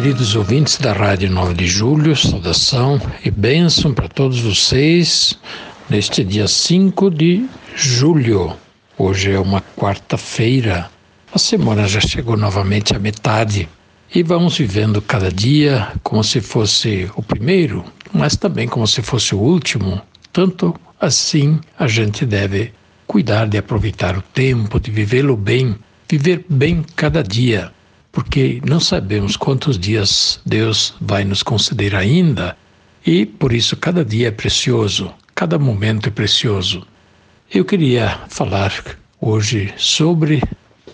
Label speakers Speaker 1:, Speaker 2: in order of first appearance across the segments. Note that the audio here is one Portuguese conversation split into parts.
Speaker 1: Queridos ouvintes da Rádio 9 de Julho, saudação e bênção para todos vocês neste dia 5 de julho. Hoje é uma quarta-feira. A semana já chegou novamente à metade e vamos vivendo cada dia como se fosse o primeiro, mas também como se fosse o último. Tanto assim a gente deve cuidar de aproveitar o tempo, de vivê-lo bem, viver bem cada dia porque não sabemos quantos dias Deus vai nos conceder ainda e por isso cada dia é precioso, cada momento é precioso. Eu queria falar hoje sobre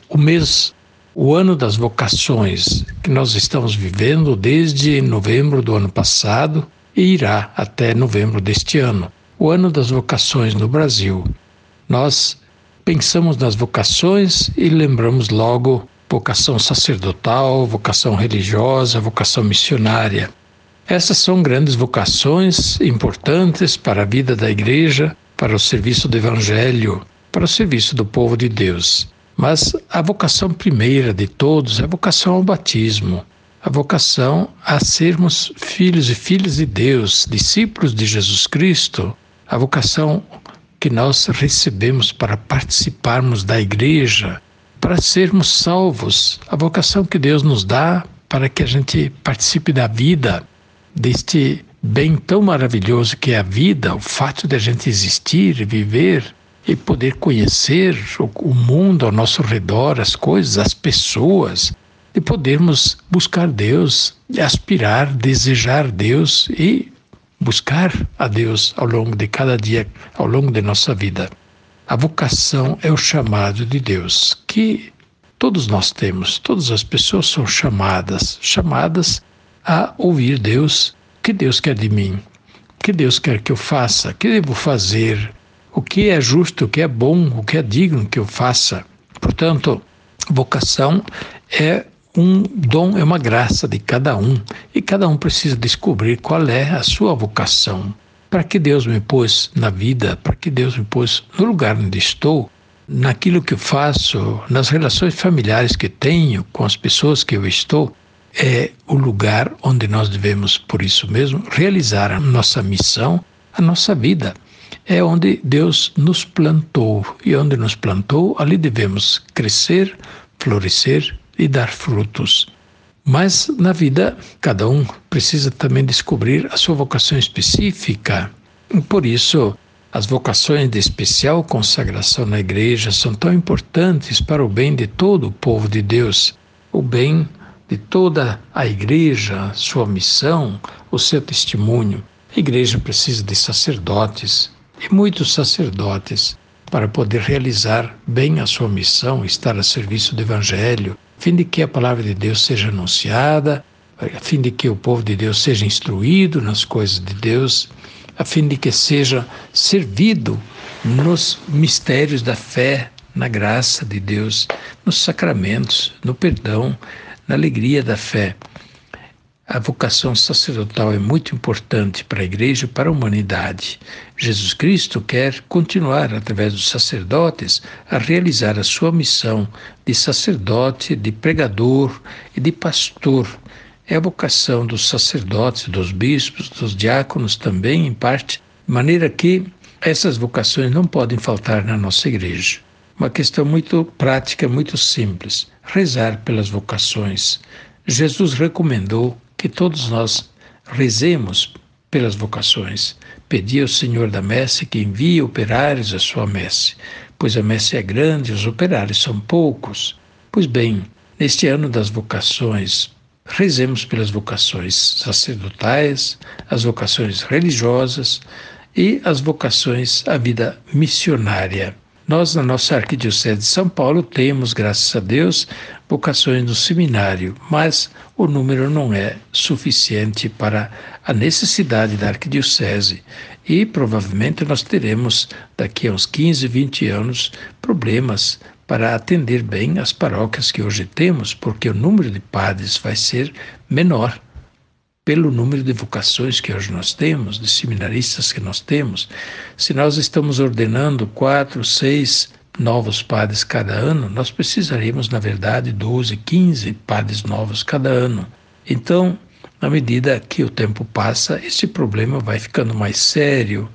Speaker 1: o mês, o ano das vocações que nós estamos vivendo desde novembro do ano passado e irá até novembro deste ano. O ano das vocações no Brasil. Nós pensamos nas vocações e lembramos logo vocação sacerdotal, vocação religiosa, vocação missionária. Essas são grandes vocações importantes para a vida da igreja, para o serviço do evangelho, para o serviço do povo de Deus. Mas a vocação primeira de todos é a vocação ao batismo, a vocação a sermos filhos e filhas de Deus, discípulos de Jesus Cristo, a vocação que nós recebemos para participarmos da igreja, para sermos salvos, a vocação que Deus nos dá para que a gente participe da vida, deste bem tão maravilhoso que é a vida, o fato de a gente existir, viver e poder conhecer o, mundo ao nosso redor, as coisas, as pessoas, de podermos buscar Deus, aspirar, desejar Deus e buscar a Deus ao longo de cada dia, ao longo de nossa vida. A vocação é o chamado de Deus, que todos nós temos, todas as pessoas são chamadas, chamadas a ouvir Deus. O que Deus quer de mim? O que Deus quer que eu faça? O que devo fazer? O que é justo, o que é bom, o que é digno que eu faça? Portanto, vocação é um dom, é uma graça de cada um, e cada um precisa descobrir qual é a sua vocação para que Deus me pôs na vida, para que Deus me pôs no lugar onde estou, naquilo que eu faço, nas relações familiares que tenho com as pessoas que eu estou, é o lugar onde nós devemos, por isso mesmo, realizar a nossa missão, a nossa vida. É onde Deus nos plantou e onde nos plantou, ali devemos crescer, florescer e dar frutos. Mas na vida, cada um precisa também descobrir a sua vocação específica. Por isso, as vocações de especial consagração na igreja são tão importantes para o bem de todo o povo de Deus, o bem de toda a igreja, sua missão, o seu testemunho. A igreja precisa de sacerdotes e muitos sacerdotes para poder realizar bem a sua missão, estar a serviço do evangelho, a fim de que a palavra de Deus seja anunciada, a fim de que o povo de Deus seja instruído nas coisas de Deus, a fim de que seja servido nos mistérios da fé, na graça de Deus, nos sacramentos, no perdão, na alegria da fé. A vocação sacerdotal é muito importante para a igreja e para a humanidade. Jesus Cristo quer continuar, através dos sacerdotes, a realizar a sua missão de sacerdote, de pregador e de pastor. É a vocação dos sacerdotes, dos bispos, dos diáconos também, em parte, de maneira que essas vocações não podem faltar na nossa igreja. Uma questão muito prática, muito simples: rezar pelas vocações. Jesus recomendou que todos nós rezemos pelas vocações. Pedi ao Senhor da messe que envie operários à sua messe, pois a messe é grande e os operários são poucos. Pois bem, neste ano das vocações, rezemos pelas vocações sacerdotais, as vocações religiosas e as vocações à vida missionária. Nós, na nossa Arquidiocese de São Paulo, temos, graças a Deus, vocações no seminário, mas o número não é suficiente para a necessidade da Arquidiocese. E provavelmente nós teremos, daqui a uns 15, 20 anos, problemas para atender bem as paróquias que hoje temos, porque o número de padres vai ser menor pelo número de vocações que hoje nós temos, de seminaristas que nós temos, se nós estamos ordenando quatro, seis novos padres cada ano, nós precisaríamos, na verdade, 12, 15 padres novos cada ano. Então, na medida que o tempo passa, esse problema vai ficando mais sério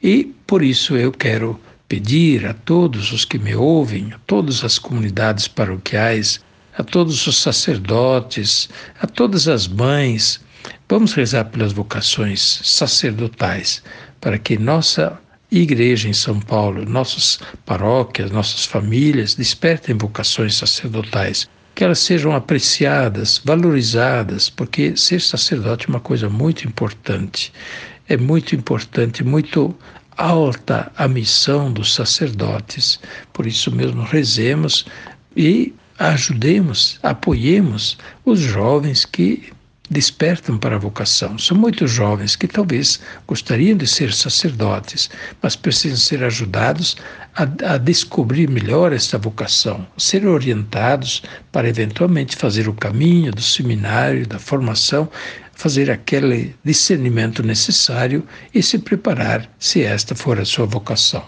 Speaker 1: e por isso eu quero pedir a todos os que me ouvem, a todas as comunidades paroquiais, a todos os sacerdotes, a todas as mães, Vamos rezar pelas vocações sacerdotais, para que nossa igreja em São Paulo, nossas paróquias, nossas famílias despertem vocações sacerdotais, que elas sejam apreciadas, valorizadas, porque ser sacerdote é uma coisa muito importante. É muito importante, muito alta a missão dos sacerdotes. Por isso mesmo rezemos e ajudemos, apoiemos os jovens que despertam para a vocação. São muitos jovens que talvez gostariam de ser sacerdotes, mas precisam ser ajudados a, a, descobrir melhor esta vocação, ser orientados para eventualmente fazer o caminho do seminário, da formação, fazer aquele discernimento necessário e se preparar se esta for a sua vocação.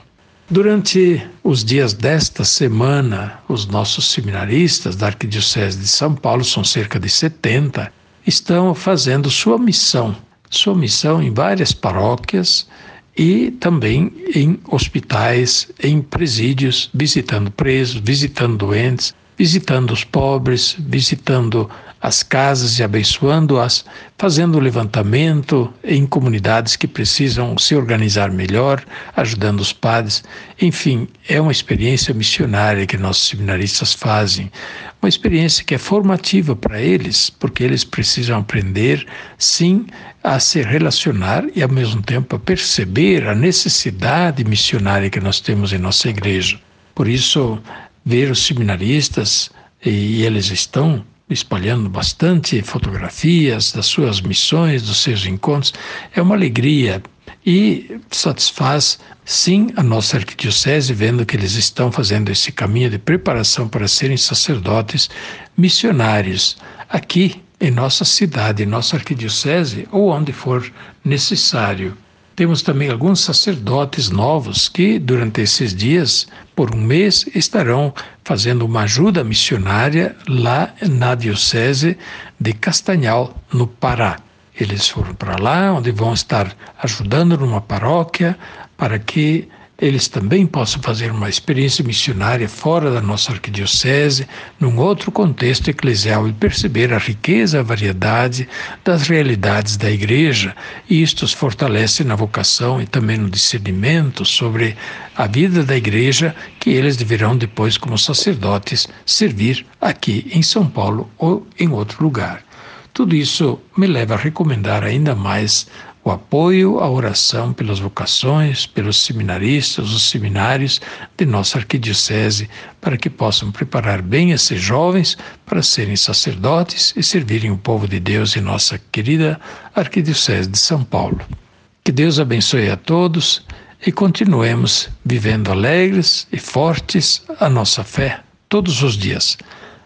Speaker 1: Durante os dias desta semana, os nossos seminaristas da Arquidiocese de São Paulo, são cerca de 70, estão fazendo sua missão, sua missão em várias paróquias e também em hospitais, em presídios, visitando presos, visitando doentes, visitando os pobres, visitando as casas e abençoando-as, fazendo levantamento em comunidades que precisam se organizar melhor, ajudando os padres. Enfim, é uma experiência missionária que nossos seminaristas fazem, uma experiência que é formativa para eles, porque eles precisam aprender, sim, a se relacionar e, ao mesmo tempo, a perceber a necessidade missionária que nós temos em nossa igreja. Por isso, ver os seminaristas, e eles estão espalhando bastante fotografias das suas missões, dos seus encontros. É uma alegria e satisfaz, sim, a nossa arquidiocese, vendo que eles estão fazendo esse caminho de preparação para serem sacerdotes missionários aqui em nossa cidade, em nossa arquidiocese ou onde for necessário. Temos também alguns sacerdotes novos que, durante esses dias, por um mês, estarão fazendo uma ajuda missionária lá na Diocese de Castanhal, no Pará. Eles foram para lá, onde vão estar ajudando numa paróquia para que eles também possam fazer uma experiência missionária fora da nossa arquidiocese, num outro contexto eclesial e perceber a riqueza, a variedade das realidades da igreja, e isto os fortalece na vocação e também no discernimento sobre a vida da igreja que eles deverão depois como sacerdotes servir aqui em São Paulo ou em outro lugar. Tudo isso me leva a recomendar ainda mais o apoio à oração pelas vocações, pelos seminaristas, os seminários de nossa arquidiocese, para que possam preparar bem esses jovens para serem sacerdotes e servirem o povo de Deus em nossa querida arquidiocese de São Paulo. Que Deus abençoe a todos e continuemos vivendo alegres e fortes a nossa fé todos os dias.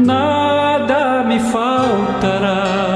Speaker 2: nada me faltará.